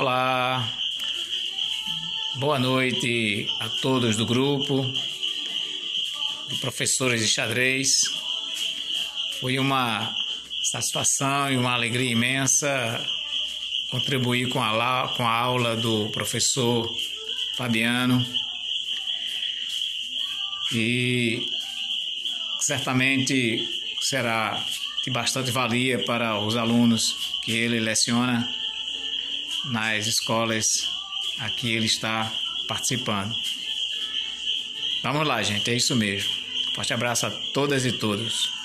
Olá, boa noite a todos do grupo, de professores de xadrez. Foi uma satisfação e uma alegria imensa contribuir com a, com a aula do professor Fabiano. E certamente será de bastante valia para os alunos que ele leciona nas escolas a que ele está participando. Vamos lá, gente, é isso mesmo. Forte abraço a todas e todos.